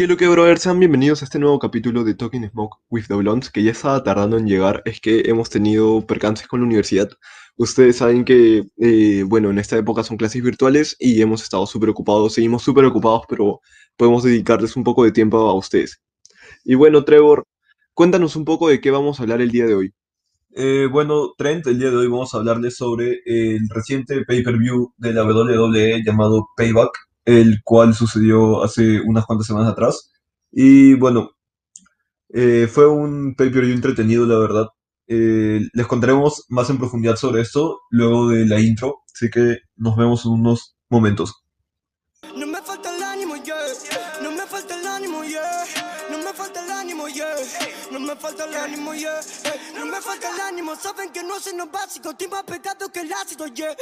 ¿Qué lo que, brother? Sean bienvenidos a este nuevo capítulo de Talking Smoke with the Blondes, que ya estaba tardando en llegar. Es que hemos tenido percances con la universidad. Ustedes saben que, eh, bueno, en esta época son clases virtuales y hemos estado súper ocupados, seguimos súper ocupados, pero podemos dedicarles un poco de tiempo a ustedes. Y bueno, Trevor, cuéntanos un poco de qué vamos a hablar el día de hoy. Eh, bueno, Trent, el día de hoy vamos a hablarles sobre el reciente pay-per-view de la WWE llamado Payback, el cual sucedió hace unas cuantas semanas atrás. Y bueno, eh, fue un pay-per-view entretenido, la verdad. Eh, les contaremos más en profundidad sobre esto luego de la intro, así que nos vemos en unos momentos. No me falta el ánimo, yeah. No me falta el ánimo, yeah. No me falta el ánimo, yeah. No me falta el ánimo, yeah. No me falta el ánimo, saben que no hacen lo básico. Estoy más que el ácido, yeah.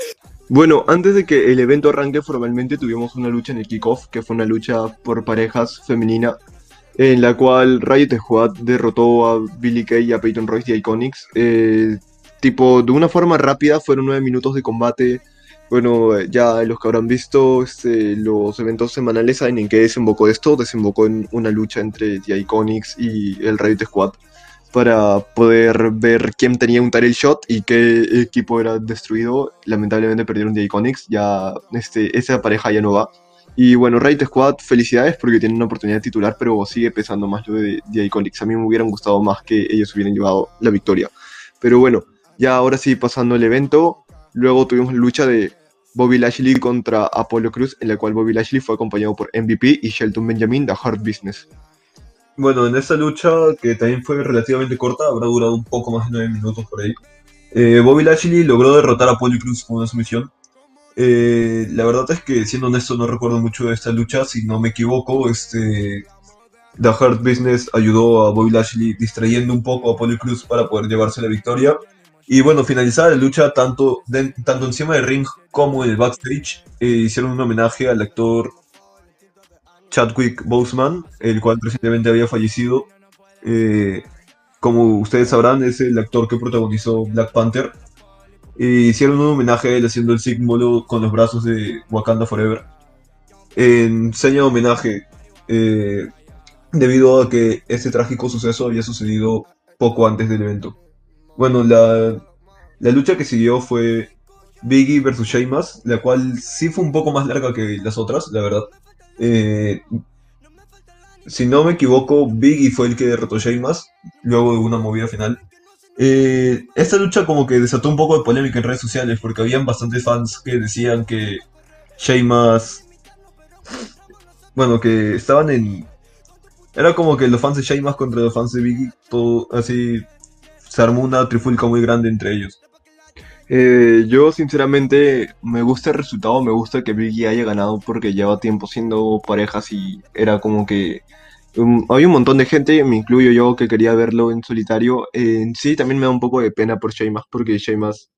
Bueno, antes de que el evento arranque formalmente, tuvimos una lucha en el kickoff, que fue una lucha por parejas femenina, en la cual Riot Squad derrotó a Billy Kay y a Peyton Royce de Iconics. Eh, tipo, de una forma rápida, fueron nueve minutos de combate. Bueno, ya los que habrán visto este, los eventos semanales saben en qué desembocó esto. Desembocó en una lucha entre The Iconics y el Riot Squad para poder ver quién tenía un title shot y qué equipo era destruido. Lamentablemente perdieron The Iconics, ya este, esa pareja ya no va. Y bueno, Riot Squad, felicidades porque tienen una oportunidad titular, pero sigue pesando más lo de Iconics. A mí me hubieran gustado más que ellos hubieran llevado la victoria. Pero bueno, ya ahora sí pasando el evento, luego tuvimos la lucha de Bobby Lashley contra Apollo Cruz, en la cual Bobby Lashley fue acompañado por MVP y Shelton Benjamin de Hard Business. Bueno, en esta lucha, que también fue relativamente corta, habrá durado un poco más de 9 minutos por ahí. eh, Bobby Lashley logró derrotar a Polly Cruz con una sumisión. Eh, la verdad es que, siendo honesto, no recuerdo mucho de esta lucha. Si no me equivoco, este, The Hard Business ayudó a Bobby Lashley distrayendo un poco a Polly Cruz para poder llevarse la victoria. Y bueno, finalizada la lucha, tanto, tanto encima del ring como en el backstage, eh, hicieron un homenaje al actor Chadwick Boseman, el cual recientemente había fallecido. Eh, como ustedes sabrán, es el actor que protagonizó Black Panther. Y hicieron un homenaje a él haciendo el símbolo con los brazos de Wakanda Forever. En seña de homenaje, eh, debido a que este trágico suceso había sucedido poco antes del evento. Bueno, la, la lucha que siguió fue Biggie versus Sheamus, la cual sí fue un poco más larga que las otras, la verdad. Eh, si no me equivoco, Biggie fue el que derrotó a Sheamus luego de una movida final. Eh, esta lucha como que desató un poco de polémica en redes sociales porque habían bastantes fans que decían que Sheamus... Bueno, que estaban en... Era como que los fans de Sheamus contra los fans de Biggie, todo así... Se armó una trifulca muy grande entre ellos. Eh, yo sinceramente me gusta el resultado, me gusta que Biggie haya ganado porque lleva tiempo siendo parejas y era como que um, había un montón de gente, me incluyo yo, que quería verlo en solitario. En sí, también me da un poco de pena por Sheamus porque Sheamus,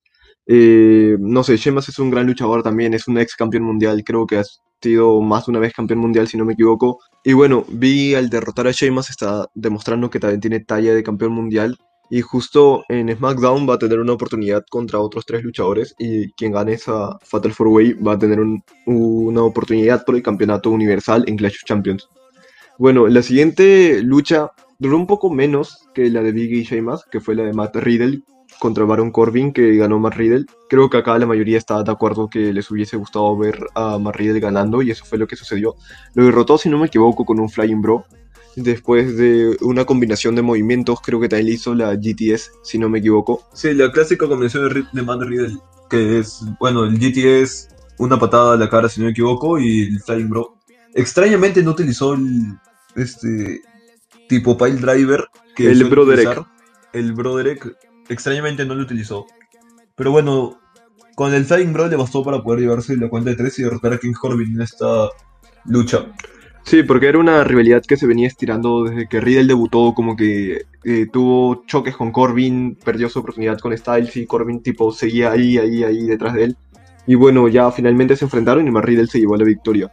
eh, no sé, Sheamus es un gran luchador también, es un ex campeón mundial, creo que ha sido más de una vez campeón mundial si no me equivoco. Y bueno, Biggie al derrotar a Sheamus está demostrando que también tiene talla de campeón mundial. Y justo en SmackDown va a tener una oportunidad contra otros tres luchadores y quien gane esa Fatal 4-Way va a tener un- una oportunidad por el campeonato universal en Clash of Champions. Bueno, la siguiente lucha duró un poco menos que la de Biggie y Sheamus, que fue la de Matt Riddle contra Baron Corbin, que ganó Matt Riddle. Creo que acá la mayoría está de acuerdo que les hubiese gustado ver a Matt Riddle ganando y eso fue lo que sucedió. Lo derrotó, si no me equivoco, con un Flying Bro. Después de una combinación de movimientos, creo que también hizo la GTS, si no me equivoco. Sí, la clásica combinación de, de Matt Riddle, que es, bueno, el GTS, una patada a la cara si no me equivoco, y el Flying Bro. Extrañamente no utilizó el, este, tipo Pile Driver, que El Broderick. utilizar. El Broderick, extrañamente no lo utilizó. Pero bueno, con el Flying Bro le bastó para poder llevarse la cuenta de tres y derrotar a King Corbin en esta lucha. Sí, porque era una rivalidad que se venía estirando desde que Riddle debutó, como que eh, tuvo choques con Corbin, perdió su oportunidad con Styles y Corbin tipo seguía ahí, ahí, ahí detrás de él. Y bueno, ya finalmente se enfrentaron y Matt Riddle se llevó la victoria.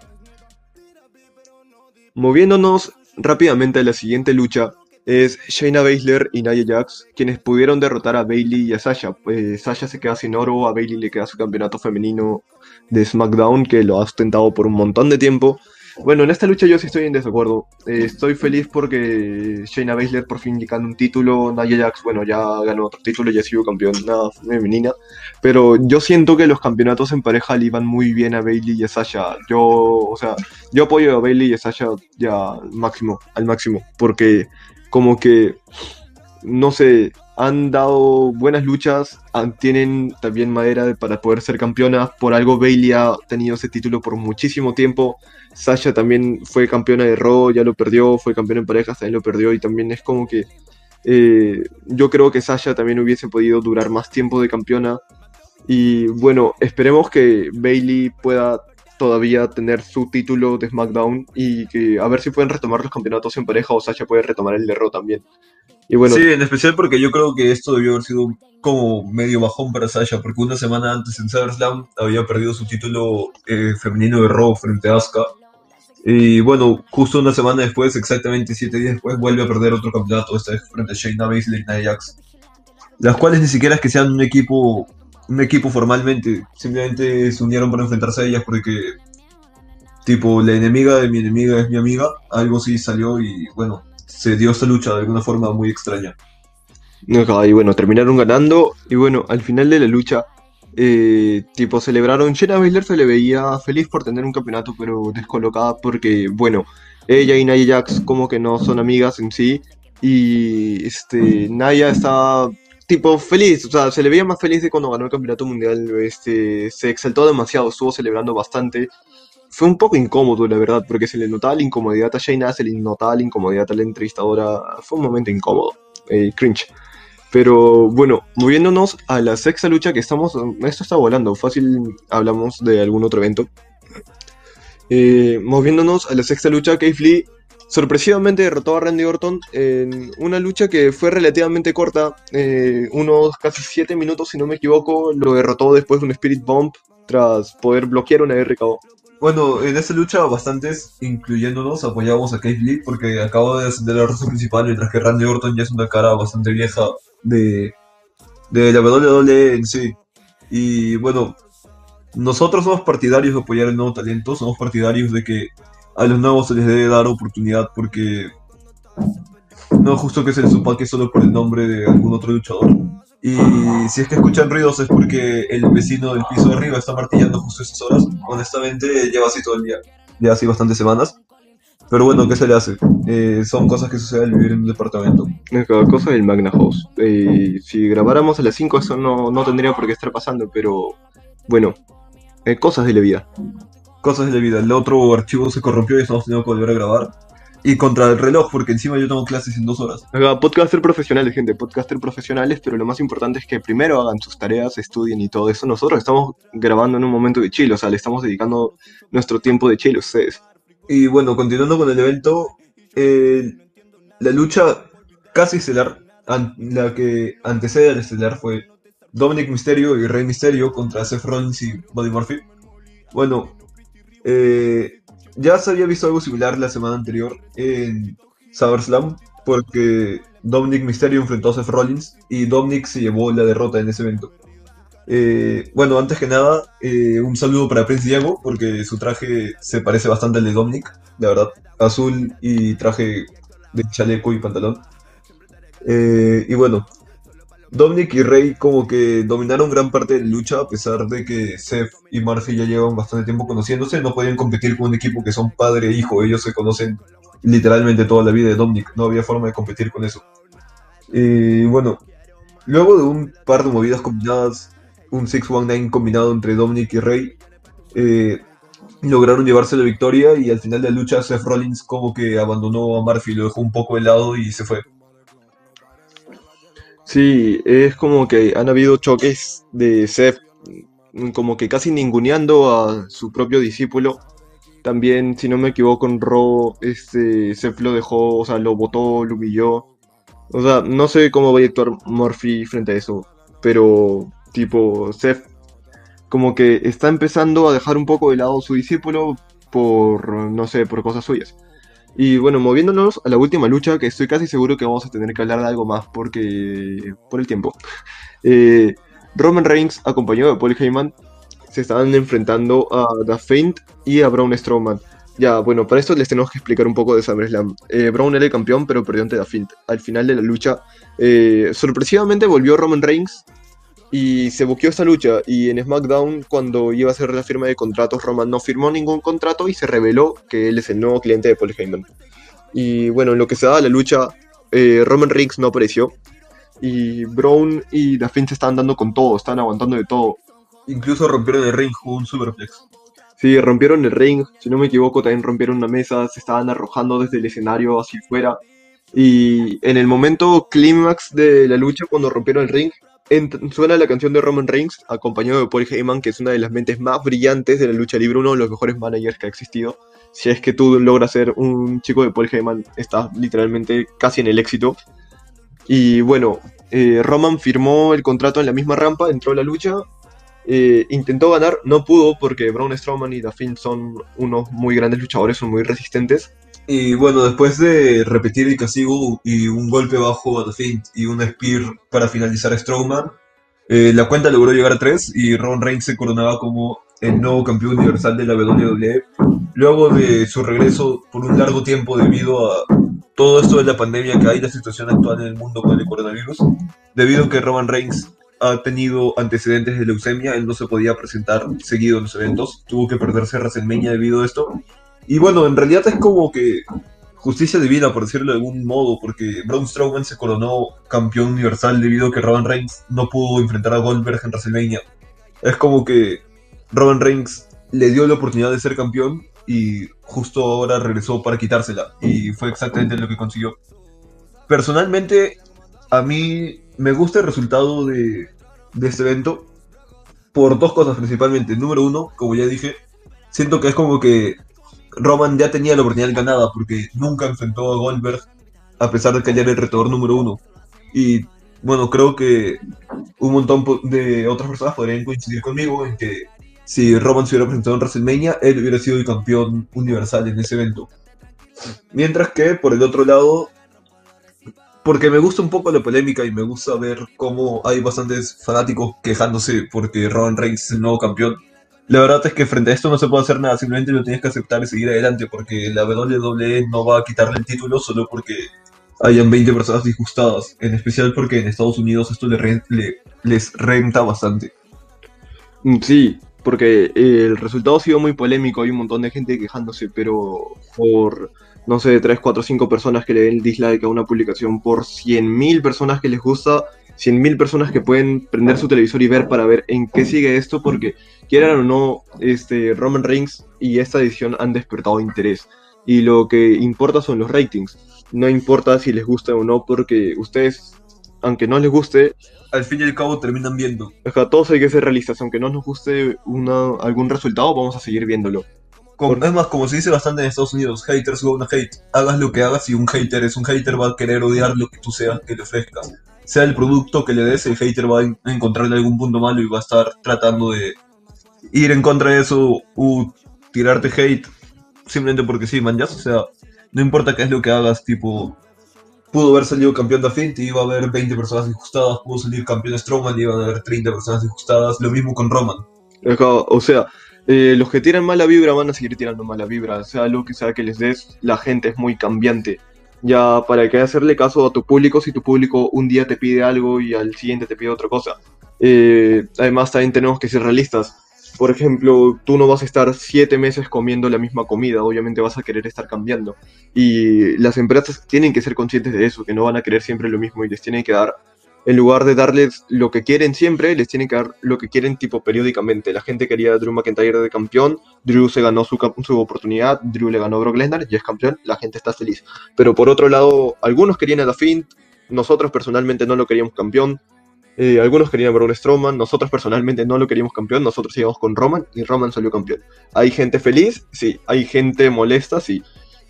Moviéndonos rápidamente a la siguiente lucha, es Shayna Baszler y Nia Jax, quienes pudieron derrotar a Bailey y a Sasha. Eh, Sasha se queda sin oro, a Bailey le queda su campeonato femenino de SmackDown, que lo ha ostentado por un montón de tiempo. Bueno, en esta lucha yo sí estoy en desacuerdo. Eh, estoy feliz porque Shayna Baszler por fin ganó un título. Nia Jax, bueno, ya ganó otro título, ya ha sido campeona femenina. Pero yo siento que los campeonatos en pareja le iban muy bien a Bailey y a Sasha. Yo, o sea, yo apoyo a Bailey y a Sasha ya al máximo, al máximo. Porque como que, no sé, han dado buenas luchas, tienen también madera para poder ser campeonas. Por algo Bailey ha tenido ese título por muchísimo tiempo. Sasha también fue campeona de Raw, ya lo perdió, fue campeona en parejas, también lo perdió y también es como que eh, yo creo que Sasha también hubiese podido durar más tiempo de campeona. Y bueno, esperemos que Bailey pueda todavía tener su título de SmackDown y que a ver si pueden retomar los campeonatos en pareja o Sasha puede retomar el de Raw también. Sí, en especial porque yo creo que esto debió haber sido como medio bajón para Sasha, porque una semana antes en SummerSlam había perdido su título eh, femenino de Raw frente a Asuka. Y bueno, justo una semana después, exactamente siete días después, vuelve a perder otro campeonato, esta vez frente a Shayna Baszler y Nia. Las cuales ni siquiera es que sean un equipo, un equipo formalmente, simplemente se unieron para enfrentarse a ellas porque, tipo, la enemiga de mi enemiga es mi amiga, algo sí salió y bueno, se dio esta lucha de alguna forma muy extraña. Y bueno, terminaron ganando. Y bueno, al final de la lucha, eh, tipo, celebraron. Jenna Baszler se le veía feliz por tener un campeonato, pero descolocada porque, bueno, ella y Nia Jax como que no son amigas en sí. Y este, Naya estaba tipo feliz, o sea, se le veía más feliz de cuando ganó el campeonato mundial. Este, se exaltó demasiado, estuvo celebrando bastante fue un poco incómodo, la verdad, porque se le notaba la incomodidad a Shayna, se le notaba la incomodidad a la entrevistadora. Fue un momento incómodo, eh, cringe. Pero bueno, moviéndonos a la sexta lucha que estamos. Esto está volando, fácil hablamos de algún otro evento. Eh, moviéndonos a la sexta lucha, Keith Lee sorpresivamente derrotó a Randy Orton en una lucha que fue relativamente corta, eh, unos casi 7 minutos si no me equivoco, lo derrotó después de un Spirit Bomb tras poder bloquear una RKO. Bueno, en esta lucha bastantes, incluyéndonos, apoyamos a Keith Lee porque acaba de ascender la rosa principal, mientras que Randy Orton ya es una cara bastante vieja de, de la WWE en sí. Y bueno, nosotros somos partidarios de apoyar el nuevo talento, somos partidarios de que a los nuevos se les debe dar oportunidad porque no es justo que se les opaque solo por el nombre de algún otro luchador. Y si es que escuchan ruidos es porque el vecino del piso de arriba está martillando justo esas horas. Honestamente, lleva así todo el día. Ya así bastantes semanas. Pero bueno, ¿qué se le hace? Eh, son cosas que suceden al vivir en un departamento. Cada cosa del Magna House. Eh, si grabáramos a las 5 eso no, no, tendría por qué estar pasando, pero bueno, eh, cosas de la vida. Cosas de la vida. El otro archivo se corrompió y estamos teniendo que volver a grabar. Y contra el reloj, porque encima yo tengo clases en dos horas. podcaster profesionales, gente, podcaster profesionales, pero lo más importante es que primero hagan sus tareas, estudien y todo eso. Nosotros estamos grabando en un momento de chill, o sea, le estamos dedicando nuestro tiempo de chill a ustedes. Y bueno, continuando con el evento, eh, la lucha casi estelar, la que antecede al estelar fue Dominic Mysterio y Rey Mysterio contra Seth Rollins y Buddy Murphy. Bueno, eh, ya se había visto algo similar la semana anterior en SummerSlam, porque Dominic Mysterio enfrentó a Seth Rollins y Dominic se llevó la derrota en ese evento. Eh, bueno, antes que nada, eh, un saludo para Prince Diego, porque su traje se parece bastante al de Dominic, la verdad. Azul y traje de chaleco y pantalón. Eh, y bueno, Dominic y Rey como que dominaron gran parte de la lucha a pesar de que Seth y Murphy ya llevan bastante tiempo conociéndose, no podían competir con un equipo que son padre e hijo, ellos se conocen literalmente toda la vida de Dominic, no había forma de competir con eso. Y bueno, luego de un par de movidas combinadas, un 619 combinado entre Dominic y Rey, eh, lograron llevarse la victoria y al final de la lucha Seth Rollins como que abandonó a Murphy, lo dejó un poco de lado y se fue. Sí, es como que han habido choques de Seth, como que casi ninguneando a su propio discípulo. También, si no me equivoco, en Raw, este, Seth lo dejó, o sea, lo botó, lo humilló. O sea, no sé cómo va a actuar Murphy frente a eso, pero, tipo, Seth, como que está empezando a dejar un poco de lado a su discípulo por, no sé, por cosas suyas. Y bueno, moviéndonos a la última lucha, que estoy casi seguro que vamos a tener que hablar de algo más porque por el tiempo. Eh, Roman Reigns, acompañado de Paul Heyman, se estaban enfrentando a The Feint y a Braun Strowman. Ya, bueno, para esto les tenemos que explicar un poco de SummerSlam. Eh, Brown era el campeón, pero perdió ante The Fiend. Al final de la lucha, eh, sorpresivamente volvió Roman Reigns y se buqueó esta lucha. Y en SmackDown, cuando iba a hacer la firma de contratos, Roman no firmó ningún contrato y se reveló que él es el nuevo cliente de Paul Heyman. Y bueno, en lo que se da la lucha, eh, Roman Reigns no apareció. Y Brown y The Fiend se estaban dando con todo, estaban aguantando de todo. Incluso rompieron el ring con un superflex. Sí, rompieron el ring, si no me equivoco, también rompieron una mesa, se estaban arrojando desde el escenario hacia afuera. Y en el momento clímax de la lucha, cuando rompieron el ring, ent- suena la canción de Roman Reigns, acompañado de Paul Heyman, que es una de las mentes más brillantes de la lucha libre, uno de los mejores managers que ha existido. Si es que tú logras ser un chico de Paul Heyman, estás literalmente casi en el éxito. Y bueno, eh, Roman firmó el contrato en la misma rampa, entró a la lucha, eh, intentó ganar, no pudo porque Braun Strowman y Fiend son unos muy grandes luchadores, son muy resistentes. Y bueno, después de repetir el castigo y un golpe bajo Fiend y un spear para finalizar a Strowman, eh, la cuenta logró llegar a 3 y Roman Reigns se coronaba como el nuevo campeón universal de la WWE. Luego de su regreso por un largo tiempo debido a todo esto de la pandemia que hay, la situación actual en el mundo con el coronavirus, debido a que Roman Reigns ha tenido antecedentes de leucemia, él no se podía presentar seguido en los eventos, tuvo que perderse WrestleMania debido a esto. Y bueno, en realidad es como que justicia divina, por decirlo de algún modo, porque Braun Strowman se coronó campeón universal debido a que Roman Reigns no pudo enfrentar a Goldberg en WrestleMania. Es como que Roman Reigns le dio la oportunidad de ser campeón y justo ahora regresó para quitársela. Y fue exactamente lo que consiguió. Personalmente, a mí me gusta el resultado de, de este evento por dos cosas principalmente. Número uno, como ya dije, siento que es como que Roman ya tenía la oportunidad ganada porque nunca enfrentó a Goldberg a pesar de que él era el retador número uno. Y bueno, creo que un montón de otras personas podrían coincidir conmigo en que si Roman se hubiera presentado en WrestleMania, él hubiera sido el campeón universal en ese evento. Mientras que, por el otro lado, porque me gusta un poco la polémica y me gusta ver cómo hay bastantes fanáticos quejándose porque Roman Reigns es el nuevo campeón. La verdad es que frente a esto no se puede hacer nada, simplemente lo tienes que aceptar y seguir adelante porque la WWE no va a quitarle el título solo porque hayan 20 personas disgustadas, en especial porque en Estados Unidos esto le le- les renta bastante. Mm, Sí, porque eh, el resultado ha sido muy polémico, hay un montón de gente quejándose, pero por, no sé, 3, 4, 5 personas que le den dislike a una publicación, por 100.000 personas que les gusta, 100.000 personas que pueden prender su televisor y ver para ver en qué sigue esto, porque quieran o no, este, Roman Reigns y esta edición han despertado interés. Y lo que importa son los ratings. No importa si les gusta o no, porque ustedes, aunque no les guste, Al fin y al cabo terminan viendo. Acá todos hay que ser realistas, aunque no nos guste una, algún resultado, vamos a seguir viéndolo. Como- es más, como se dice bastante en Estados Unidos, haters gonna hate. Hagas lo que hagas y un hater es un hater, va a querer odiar lo que tú seas que le ofrezcas. Sea el producto que le des, el hater va a en- a encontrarle algún punto malo y va a estar tratando de ir en contra de eso u tirarte hate simplemente porque sí, man, o sea, no importa qué es lo que hagas, tipo, pudo haber salido campeón de Fint y iba a haber 20 personas disgustadas, pudo salir campeón Strowman y iban a haber 30 personas disgustadas, lo mismo con Roman. O sea, eh, los que tiran mala vibra van a seguir tirando mala vibra, sea lo que sea que les des, la gente es muy cambiante. Ya para que hacerle caso a tu público si tu público un día te pide algo y al siguiente te pide otra cosa. Eh, además también tenemos que ser realistas. Por ejemplo, tú no vas a estar siete meses comiendo la misma comida, obviamente vas a querer estar cambiando. Y las empresas tienen que ser conscientes de eso, que no van a querer siempre lo mismo y les tienen que dar, en lugar de darles lo que quieren siempre, les tienen que dar lo que quieren tipo periódicamente. La gente quería a Drew McIntyre de campeón, Drew se ganó su, su oportunidad, Drew le ganó a Brock Lesnar y es campeón, la gente está feliz. Pero por otro lado, algunos querían a The Fiend, nosotros personalmente no lo queríamos campeón. Eh, algunos querían a Braun Strowman, nosotros personalmente no lo queríamos campeón, nosotros íbamos con Roman y Roman salió campeón. ¿Hay gente feliz? Sí. ¿Hay gente molesta? Sí.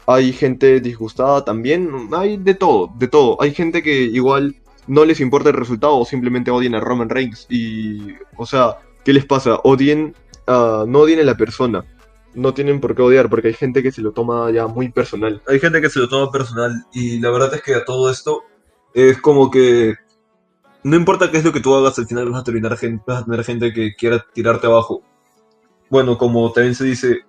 ¿Hay gente disgustada también? Hay de todo, de todo. Hay gente que igual no les importa el resultado o simplemente odian a Roman Reigns. Y, o sea, ¿qué les pasa? Odien, no odien a la persona. No tienen por qué odiar porque hay gente que se lo toma ya muy personal. hay gente que se lo toma personal y la verdad es que a todo esto es como que no importa qué es lo que tú hagas, al final vas a, terminar gen- vas a tener gente que quiera tirarte abajo. Bueno, como también se dice,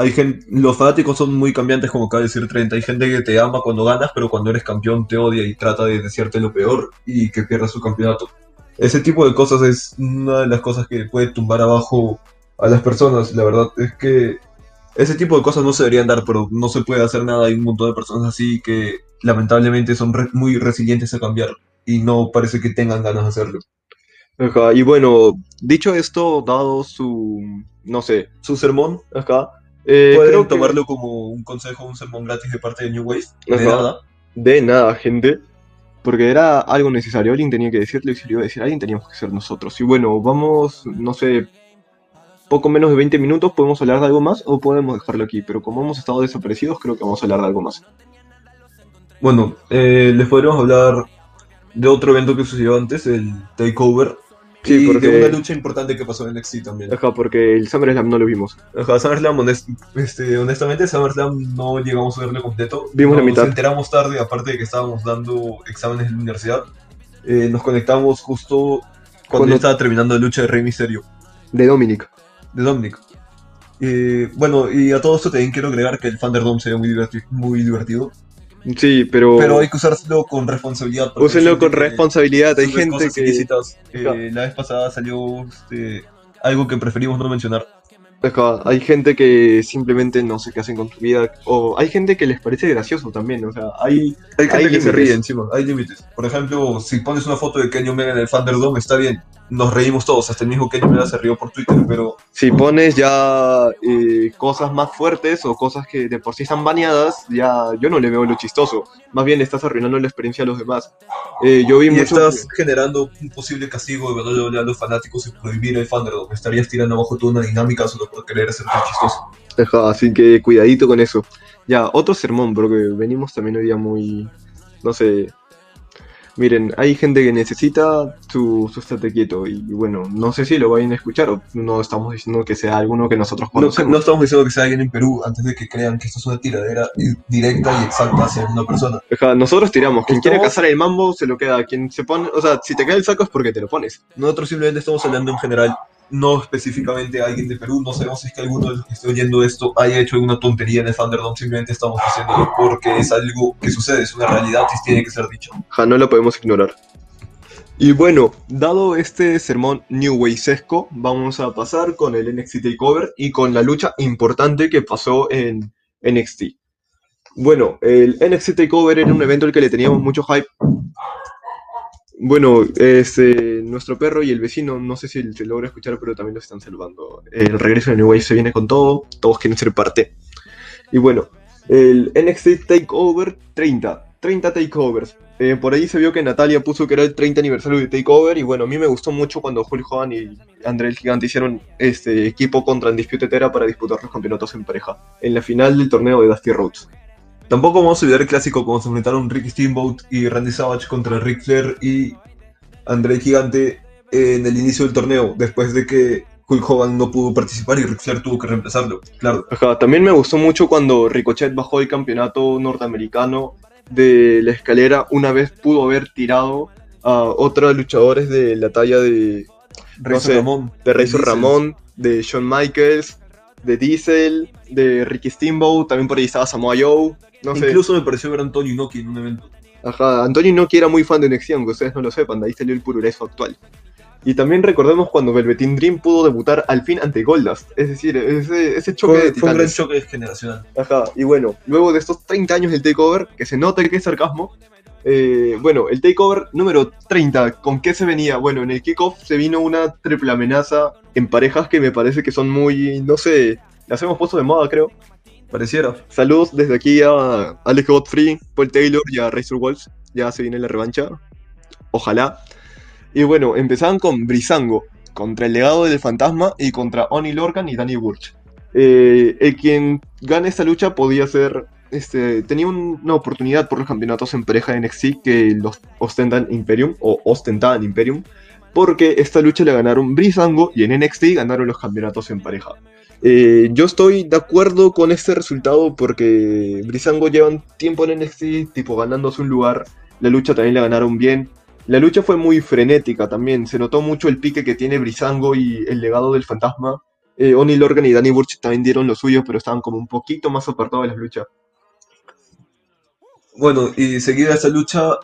hay gente, los fanáticos son muy cambiantes, como acaba de decir 30. Hay gente que te ama cuando ganas, pero cuando eres campeón te odia y trata de decirte lo peor y que pierdas su campeonato. Ese tipo de cosas es una de las cosas que puede tumbar abajo a las personas. La verdad es que ese tipo de cosas no se deberían dar, pero no se puede hacer nada. Hay un montón de personas así que lamentablemente son muy resilientes a cambiar y no parece que tengan ganas de hacerlo. Y bueno, dicho esto, dado su, no sé, Su sermón, acá, eh, pueden creo que tomarlo como un consejo, un sermón gratis de parte de New Wave. De Ajá. nada. de nada, gente, porque era algo necesario, alguien tenía que decirlo y si lo iba a decir alguien teníamos que ser nosotros. Y bueno, vamos, no sé, poco menos de 20 minutos, podemos hablar de algo más o podemos dejarlo aquí, pero como hemos estado desaparecidos, creo que vamos a hablar de algo más. Bueno, eh, les podríamos hablar de otro evento que sucedió antes, el Takeover. Sí, y porque- de una lucha importante que pasó en NXT también. Ajá, porque el SummerSlam no lo vimos. Ajá, SummerSlam, honest- este, honestamente, SummerSlam no llegamos a verlo completo. Vimos la Nos mitad. enteramos tarde, aparte de que estábamos dando exámenes en la universidad. Eh, nos conectamos justo cuando, Cuando- estaba terminando la lucha de Rey Mysterio, De Dominic. de Dominic. Eh, bueno, y a todo esto también quiero agregar que el Thunderdome se ve muy, diverti- muy divertido. Sí, pero... Pero hay que usárselo con responsabilidad. Úsenlo con responsabilidad, hay gente que... ilícitas. Eh, la vez pasada salió este, algo que preferimos no mencionar. Ajá, hay gente que simplemente no sé qué hacen con su vida, o hay gente que les parece gracioso también, o sea, hay... Hay gente Hay que se límites. ríe encima, hay límites. Por ejemplo, si pones una foto de Kenny Omega en el Thunderdome, está bien. Nos reímos todos, hasta el mismo Kenny Omega se rió por Twitter, pero Si pones ya eh, cosas más fuertes o cosas que de por sí están baneadas, ya yo no le veo lo chistoso. Más bien le estás arruinando la experiencia a los demás. Eh, yo vi y mucho... estás generando un posible castigo de WWE a los fanáticos y prohibir el Thunderdome. Estarías tirando abajo toda una dinámica solo por querer ser tan chistoso. Ajá, así que cuidadito con eso. Ya, otro sermón, porque venimos también hoy día muy... No sé... Miren, hay gente que necesita su, su estate quieto y bueno, no sé si lo vayan a escuchar o no estamos diciendo que sea alguno que nosotros No, conocemos. no estamos diciendo que sea alguien en Perú antes de que crean que esto es una tiradera directa y exacta hacia una persona. Ajá, nosotros tiramos. Quien quiere cazar el mambo se lo queda. Quien se pone, o sea, si te queda el saco es porque te lo pones. Nosotros simplemente estamos hablando en general, no específicamente a alguien de Perú. No sabemos si es que alguno de los que esté oyendo esto haya hecho alguna tontería en el Thunderdome. Simplemente estamos diciéndolo porque es algo que sucede, es una realidad y tiene que ser dicho. Ajá, no lo podemos ignorar. Y bueno, dado este sermón New Waysesco, vamos a pasar con el NXT Takeover y con la lucha importante que pasó en NXT. Bueno, el NXT Takeover era un evento al que le teníamos mucho hype. Bueno, este, nuestro perro y el vecino, no sé si se logra escuchar, pero también los están saludando. El regreso de New Way se viene con todo, todos quieren ser parte. Y bueno, el NXT Takeover 30, 30 takeovers. Eh, por ahí se vio que Natalia puso que era el 30 aniversario de Takeover y bueno, a mí me gustó mucho cuando Hulk Hogan y André el Gigante hicieron este equipo contra Undisputed Era para disputar los campeonatos en pareja, en la final del torneo de Dusty Rhodes. Tampoco vamos a olvidar el clásico cuando se enfrentaron Ricky Steamboat y Randy Savage contra Ric Flair y André Gigante en el inicio del torneo, después de que Hulk Hogan no pudo participar y Ric Flair tuvo que reemplazarlo. Claro, Ajá, también me gustó mucho cuando Ricochet bajó el campeonato norteamericano de la escalera una vez pudo haber tirado a otros luchadores de la talla de, sé, Ramón. de Diesel. Ramón, de Shawn Michaels, de Diesel, de Ricky Steamboat, también por ahí estaba Samoa Joe, no sé. Incluso me pareció ver a Antonio Inoki en un evento. Ajá, Antonio Inoki era muy fan de NXT, aunque ustedes no lo sepan, de ahí salió el purureso actual. Y también recordemos cuando Velveteen Dream pudo debutar al fin ante Goldust, es decir, ese, ese choque de Fue, fue un gran titanes. choque generacional. Ajá, y bueno, luego de estos 30 años del takeover, que se nota que es sarcasmo, eh, bueno, el takeover número 30, ¿con qué se venía? Bueno, en el kickoff se vino una triple amenaza en parejas que me parece que son muy, no sé, las hemos puesto de moda, creo. Pareciera. Saludos desde aquí a Alex Godfrey, Paul Taylor y a Razor Walls. Ya se viene la revancha. Ojalá. Y bueno, empezaban con Brisango contra el legado del fantasma y contra Oni Lorcan y Danny Burch. Eh, el quien gane esta lucha podía ser. Este, tenía un- una oportunidad por los campeonatos en pareja de NXT que los ostentan Imperium o ostentaban Imperium. Porque esta lucha la ganaron Brisango y en NXT ganaron los campeonatos en pareja. Eh, yo estoy de acuerdo con este resultado porque Brisango llevan tiempo en NXT, tipo ganándose un lugar. La lucha también la ganaron bien. La lucha fue muy frenética también. Se notó mucho el pique que tiene Brisango y el legado del fantasma. Eh, Oni Lorgan y Danny Burch también dieron lo suyo, pero estaban como un poquito más apartados de las luchas. Bueno, y seguida esa lucha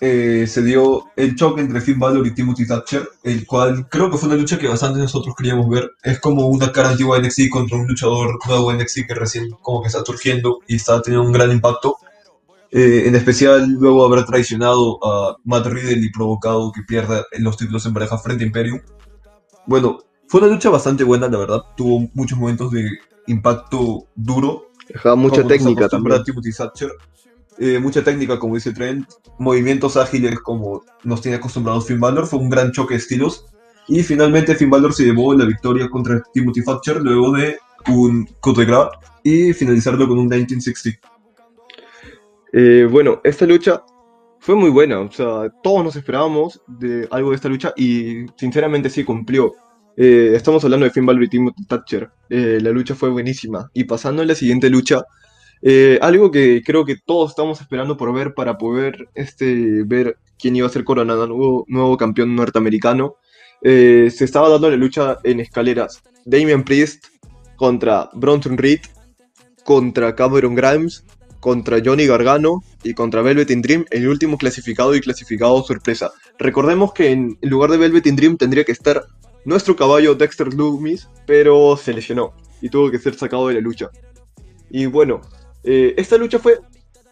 eh, se dio el choque entre Finn Balor y Timothy Thatcher, el cual creo que fue una lucha que bastante nosotros queríamos ver. Es como una cara antigua de NXT contra un luchador nuevo de NXT que recién como que está surgiendo y está teniendo un gran impacto. Eh, en especial luego haber traicionado a Matt Riddle y provocado que pierda los títulos en pareja frente a Imperium. Bueno, fue una lucha bastante buena, la verdad. Tuvo muchos momentos de impacto duro. Dejaba mucha como técnica también. Timothy Thatcher. Eh, mucha técnica, como dice Trent. Movimientos ágiles, como nos tiene acostumbrados Finn Balor. Fue un gran choque de estilos. Y finalmente Finn Balor se llevó la victoria contra Timothy Thatcher luego de un coup de y finalizarlo con un 1960. Eh, bueno, esta lucha fue muy buena, o sea, todos nos esperábamos de algo de esta lucha y sinceramente sí cumplió. Eh, estamos hablando de Finn Balor y Timothy Thatcher. La lucha fue buenísima. Y pasando a la siguiente lucha, eh, algo que creo que todos estamos esperando por ver para poder este, ver quién iba a ser coronado nuevo, nuevo campeón norteamericano. Eh, se estaba dando la lucha en escaleras. Damian Priest contra Bronson Reed, contra Cameron Grimes, contra Johnny Gargano y contra Velvet in Dream, el último clasificado y clasificado sorpresa. Recordemos que en lugar de Velvet in Dream tendría que estar nuestro caballo Dexter Loomis, pero se lesionó y tuvo que ser sacado de la lucha. Y bueno, eh, esta lucha fue,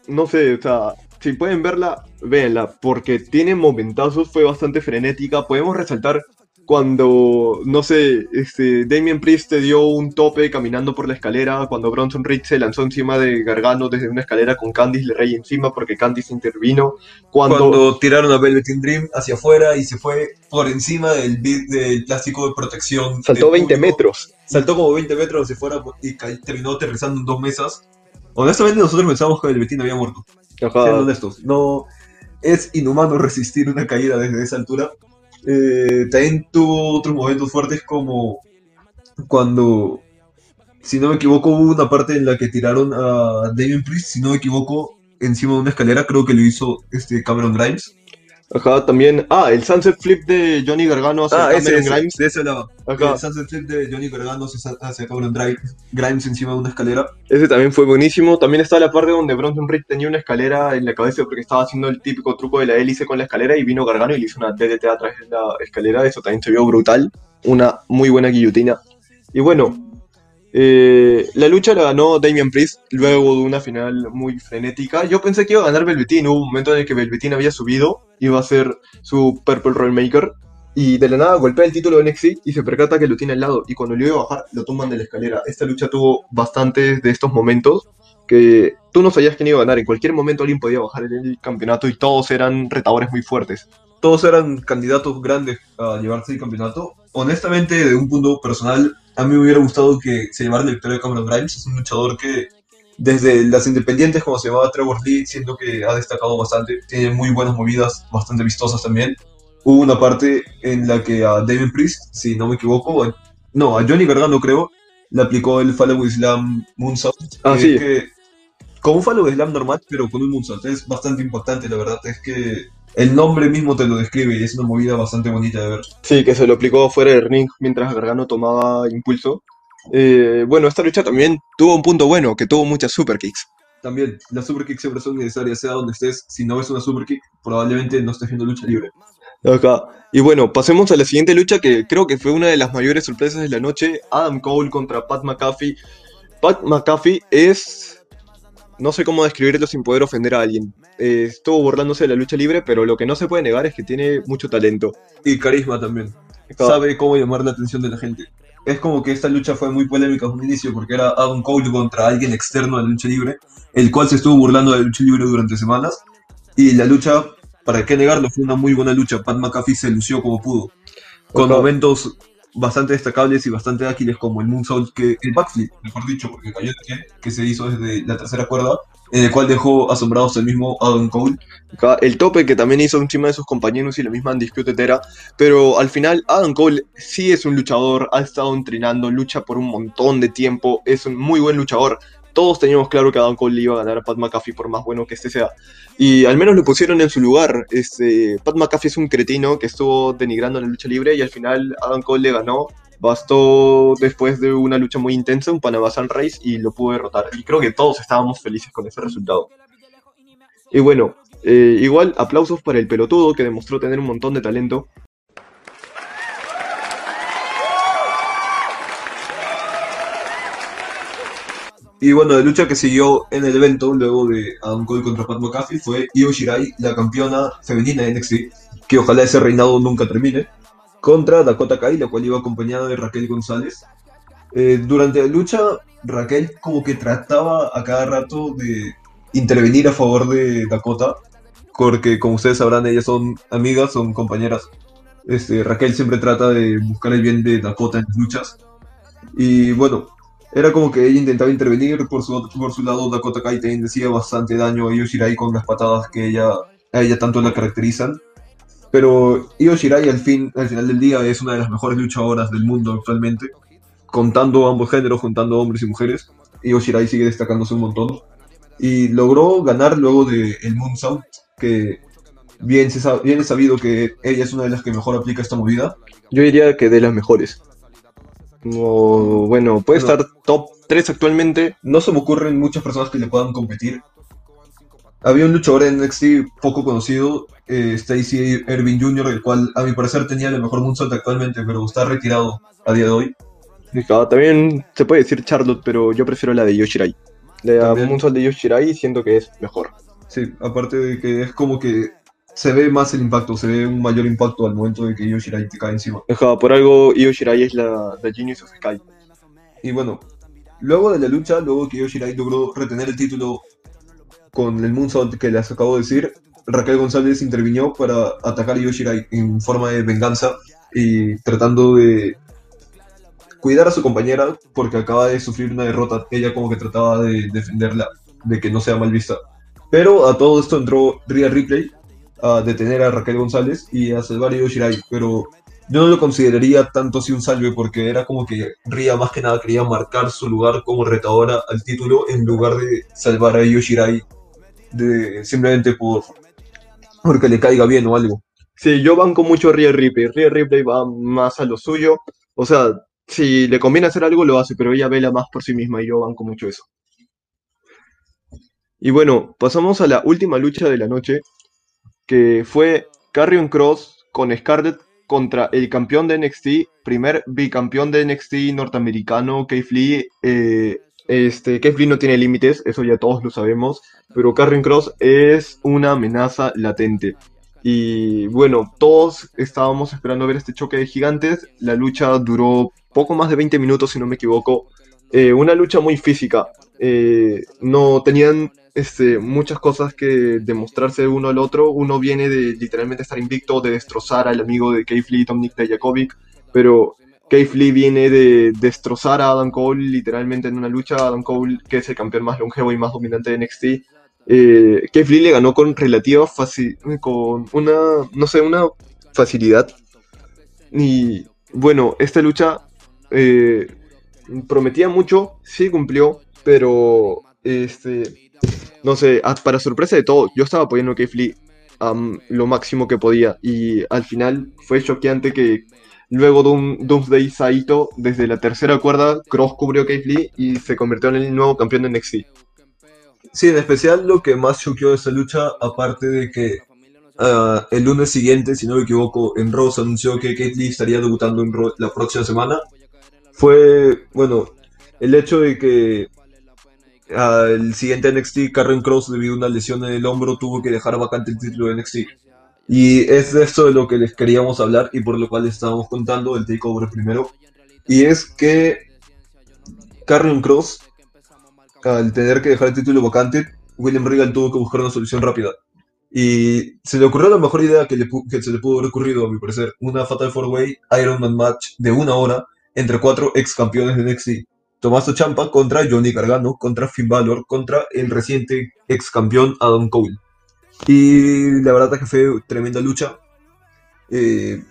no sé, o sea, si pueden verla, véanla, porque tiene momentazos, fue bastante frenética. Podemos resaltar cuando, no sé, este, Damien Priest te dio un tope caminando por la escalera, cuando Bronson Reed se lanzó encima de Gargano desde una escalera con Candice LeRae encima porque Candice intervino. Cuando, Cuando, tiraron a Velvet in Dream hacia afuera y se fue por encima del, bit del plástico de protección. saltó del 20 público. metros. Saltó como 20 metros hacia afuera y terminó aterrizando en dos mesas. Honestamente nosotros pensamos que Velvetín había muerto. Siendo honestos, no es inhumano resistir una caída desde esa altura. Eh, también tuvo otros momentos fuertes como cuando, si no me equivoco, hubo una parte en la que tiraron a Damien Priest, si no me equivoco, encima de una escalera, creo que lo hizo este Cameron Grimes. Ajá, también. Ah, el Sunset Flip de Johnny Gargano hacia Cameron Grimes. de ese lado. Ajá. El Sunset Flip de Johnny Gargano hacia Cameron Grimes, Grimes encima de una escalera. Ese también fue buenísimo. También está la parte donde Bronson Reed tenía una escalera en la cabeza porque estaba haciendo el típico truco de la hélice con la escalera y vino Gargano y le hizo una DDT a través de la escalera. Eso también se vio brutal. Una muy buena guillotina. Y bueno, eh, la lucha la ganó Damian Priest luego de una final muy frenética. Yo pensé que iba a ganar Velveteen. Hubo un momento en el que Velveteen había subido, iba a ser su Purple Rainmaker. Y de la nada golpea el título de NXT y se percata que lo tiene al lado. Y cuando lo iba a bajar, lo tumban de la escalera. Esta lucha tuvo bastantes de estos momentos que tú no sabías quién iba a ganar. En cualquier momento alguien podía bajar el campeonato y todos eran retadores muy fuertes. todos eran candidatos grandes a llevarse el campeonato. Honestamente, de un punto personal, a mí me hubiera gustado que se llevara la victoria de Cameron Grimes. Es un luchador que desde las independientes, como se llamaba Trevor Lee, siento que ha destacado bastante. Tiene muy buenas movidas, bastante vistosas también. Hubo una parte en la que a David Priest, si no me equivoco, no, a Johnny Gargano creo, le aplicó el Follow Slam Moonsault. Ah, que sí. que, como un Follow Slam normal, pero con un Moonsault. Es bastante impactante, la verdad. Es que el nombre mismo te lo describe y es una movida bastante bonita de ver. Sí, que se lo aplicó fuera del ring mientras Gargano tomaba impulso. Eh, bueno, esta lucha también tuvo un punto bueno, que tuvo muchas super kicks. También, las super kicks siempre son necesarias, sea donde estés. Si no ves una super kick, probablemente no estés viendo lucha libre. Acá. Y bueno, pasemos a la siguiente lucha que creo que fue una de las mayores sorpresas de la noche. Adam Cole contra Pat McAfee. Pat McAfee es... No sé cómo describirlo sin poder ofender a alguien. Eh, estuvo burlándose de la lucha libre, pero lo que no se puede negar es que tiene mucho talento. Y carisma también. Sabe cómo llamar la atención de la gente. Es como que esta lucha fue muy polémica en un inicio porque era Adam Cole contra alguien externo a la lucha libre, el cual se estuvo burlando de la lucha libre durante semanas. Y la lucha, para qué negarlo, fue una muy buena lucha. Pat McAfee se lució como pudo. Con Ajá. momentos bastante destacables y bastante ágiles como el moonsault, que, el backflip, mejor dicho, porque cayó que se hizo desde la tercera cuerda, en el cual dejó asombrados al mismo Adam Cole. El tope que también hizo encima de sus compañeros y la misma Undisputed Era, pero al final Adam Cole sí es un luchador, ha estado entrenando, lucha por un montón de tiempo, es un muy buen luchador. Todos teníamos claro que Adam Cole le iba a ganar a Pat McAfee por más bueno que este sea. Y al menos lo pusieron en su lugar. Este, Pat McAfee es un cretino que estuvo denigrando la lucha libre y al final Adam Cole le ganó bastó después de una lucha muy intensa, un Panamá Sunrise, y lo pudo derrotar. Y creo que todos estábamos felices con ese resultado. Y bueno, eh, igual aplausos para el pelotudo que demostró tener un montón de talento. Y bueno, la lucha que siguió en el evento, luego de Adam Cole contra Pat McAfee, fue Io Shirai, la campeona femenina de NXT, que ojalá ese reinado nunca termine, contra Dakota Kai, la cual iba acompañada de Raquel González. Eh, durante la lucha, Raquel como que trataba a cada rato de intervenir a favor de Dakota, porque como ustedes sabrán, ellas son amigas, son compañeras. Este, Raquel siempre trata de buscar el bien de Dakota en las luchas. Y bueno, era como que ella intentaba intervenir, por su, por su lado Dakota Kai también decía bastante daño a Io Shirai con las patadas que ella, a ella tanto la caracterizan. Pero Io Shirai al, fin, al final del día es una de las mejores luchadoras del mundo actualmente, contando ambos géneros, juntando hombres y mujeres. Io Shirai sigue destacándose un montón. Y logró ganar luego del el Moonsault, que bien, se bien es sabido que ella es una de las que mejor aplica esta movida. Yo diría que de las mejores. O, bueno, puede estar top 3 actualmente. No se me ocurren muchas personas que le puedan competir. Había un luchador en NXT poco conocido, eh, Stacy Irving Jr., el cual a mi parecer tenía el mejor moonsault actualmente, pero está retirado a día de hoy. Ah, También se puede decir Charlotte, pero yo prefiero la de Yoshirai. La. Moonsault de Yoshirai siento que es mejor. Sí, aparte de que es como que se ve más el impacto, se ve un mayor impacto al momento de que Yoshirai te cae encima. Ajá, por algo Io Shirai es la, la Genius of Sky. Y bueno, luego de la lucha, luego que Yoshirai logró retener el título con el moonsault que les acabo de decir, Raquel González intervino para atacar a Yoshirai en forma de venganza y tratando de cuidar a su compañera porque acaba de sufrir una derrota. Ella como que trataba de defenderla, de que no sea mal vista. Pero a todo esto entró Rhea Ripley a detener a Raquel González y a salvar a Yoshirai, pero yo no lo consideraría tanto así un salve porque era como que Rhea más que nada quería marcar su lugar como retadora al título en lugar de salvar a Yoshirai de, simplemente por porque le caiga bien o algo. Sí, yo banco mucho a Ripley. Rhea Ripley va más a lo suyo. O sea, si le conviene hacer algo, lo hace, pero ella vela más por sí misma y yo banco mucho eso. Y bueno, pasamos a la última lucha de la noche, que fue Carrion Cross con Scarlett contra el campeón de NXT, primer bicampeón de NXT norteamericano, Keith Lee. Eh, este, Keith Lee no tiene límites, eso ya todos lo sabemos, pero Carrion Cross es una amenaza latente. Y bueno, todos estábamos esperando ver este choque de gigantes. La lucha duró poco más de 20 minutos, si no me equivoco. Eh, una lucha muy física. Eh, no tenían este, muchas cosas que demostrarse uno al otro. Uno viene de literalmente estar invicto, de destrozar al amigo de Keith Lee, Dominic Dijakovic, pero Keith Lee viene de destrozar a Adam Cole literalmente en una lucha. Adam Cole, que es el campeón más longevo y más dominante de NXT, eh, Keith Lee le ganó con relativa facilidad, con una, no sé, una facilidad. Y bueno, esta lucha eh, prometía mucho, sí cumplió, pero este, no sé, a- para sorpresa de todo, yo estaba apoyando a Keith am, lo máximo que podía y al final fue choqueante que luego de un Doomsday Saito, desde la tercera cuerda, Cross cubrió a Keith y se convirtió en el nuevo campeón de NXT. Sí, en especial lo que más choqueó de esta lucha, aparte de que ah, el lunes siguiente, si no me equivoco, en Raw se anunció que Lee estaría debutando en la próxima semana, fue, bueno, el hecho de que al siguiente NXT, Karen Cross, debido a una lesión en el hombro, tuvo que dejar vacante el título de NXT. Y es de esto de lo que les queríamos hablar y por lo cual les estábamos contando el takeover primero. Y es que Karen Cross al tener que dejar el título vacante, William Regal tuvo que buscar una solución rápida. Y se le ocurrió la mejor idea que, se le pudo haber ocurrido, a mi parecer. Una Fatal 4-Way Iron Man match de una hora entre cuatro ex campeones de NXT. Tommaso Ciampa contra Johnny Gargano, contra Finn Balor, contra el reciente ex campeón Adam Cole. Y la verdad es que fue tremenda lucha. Eh,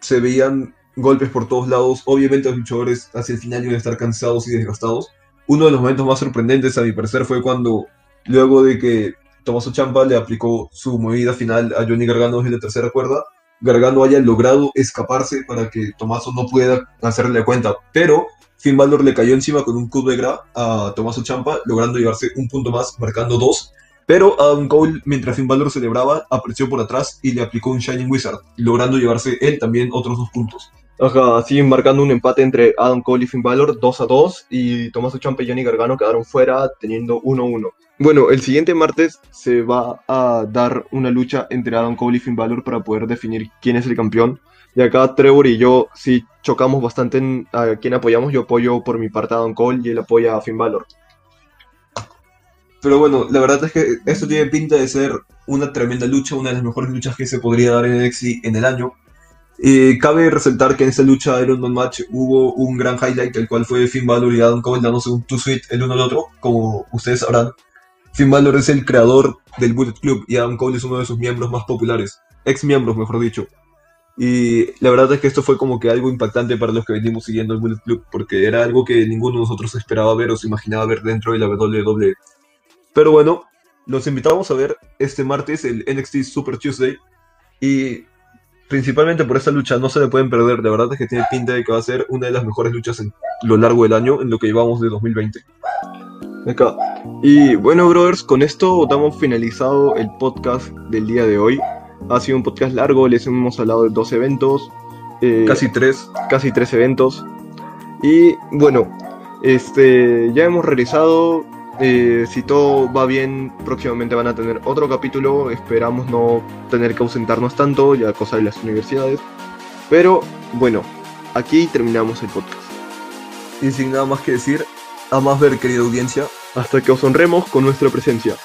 se veían golpes por todos lados. Obviamente los luchadores hacia el final iban a estar cansados y desgastados uno de los momentos más sorprendentes a mi parecer fue cuando luego de que Tommaso Ciampa le aplicó su movida final a Johnny Gargano desde la tercera cuerda, Gargano haya logrado escaparse para que Tomaso no pueda hacerle cuenta. Pero Finn Balor le cayó encima con un coup de gras a Tomaso Champa, logrando llevarse un punto más, marcando dos. Pero Adam Cole, mientras Finn Balor celebraba, apareció por atrás y le aplicó un Shining Wizard, logrando llevarse él también otros dos puntos. Ajá, así marcando un empate entre Adam Cole y Finn Balor, 2 a 2, y Tommaso Ciampa y Johnny Gargano quedaron fuera teniendo 1-1. Bueno, el siguiente martes se va a dar una lucha entre Adam Cole y Finn Balor para poder definir quién es el campeón. Y acá Trevor y yo sí chocamos bastante en a quién apoyamos. Yo apoyo por mi parte a Adam Cole y él apoya a Finn Balor. Pero bueno, la verdad es que esto tiene pinta de ser una tremenda lucha, una de las mejores luchas que se podría dar en NXT en el año. Eh, cabe resaltar que en esta lucha Iron Man Match hubo un gran highlight, el cual fue Finn Balor y Adam Cole dándose un two-sweet el uno al otro, como ustedes sabrán. Finn Balor es el creador del Bullet Club y Adam Cole es uno de sus miembros más populares, ex miembros mejor dicho. Y la verdad es que esto fue como que algo impactante para los que venimos siguiendo el Bullet Club, porque era algo que ninguno de nosotros esperaba ver o se imaginaba ver dentro de la WWE. Pero bueno, los invitamos a ver este martes el NXT Super Tuesday. Y principalmente por esta lucha no se le pueden perder. De verdad es que tiene pinta de que va a ser una de las mejores luchas en lo largo del año, en lo que llevamos de 2020. Acá. Y bueno, brothers, con esto damos finalizado el podcast del día de hoy. Ha sido un podcast largo, les hemos hablado de dos eventos. eh, Casi tres. casi tres eventos. Y bueno, este ya hemos realizado. eh, si todo va bien, próximamente van a tener otro capítulo. Esperamos no tener que ausentarnos tanto, ya cosa de las universidades. Pero bueno, aquí terminamos el podcast. Y sin nada más que decir, a más ver, querida audiencia. Hasta que os honremos con nuestra presencia.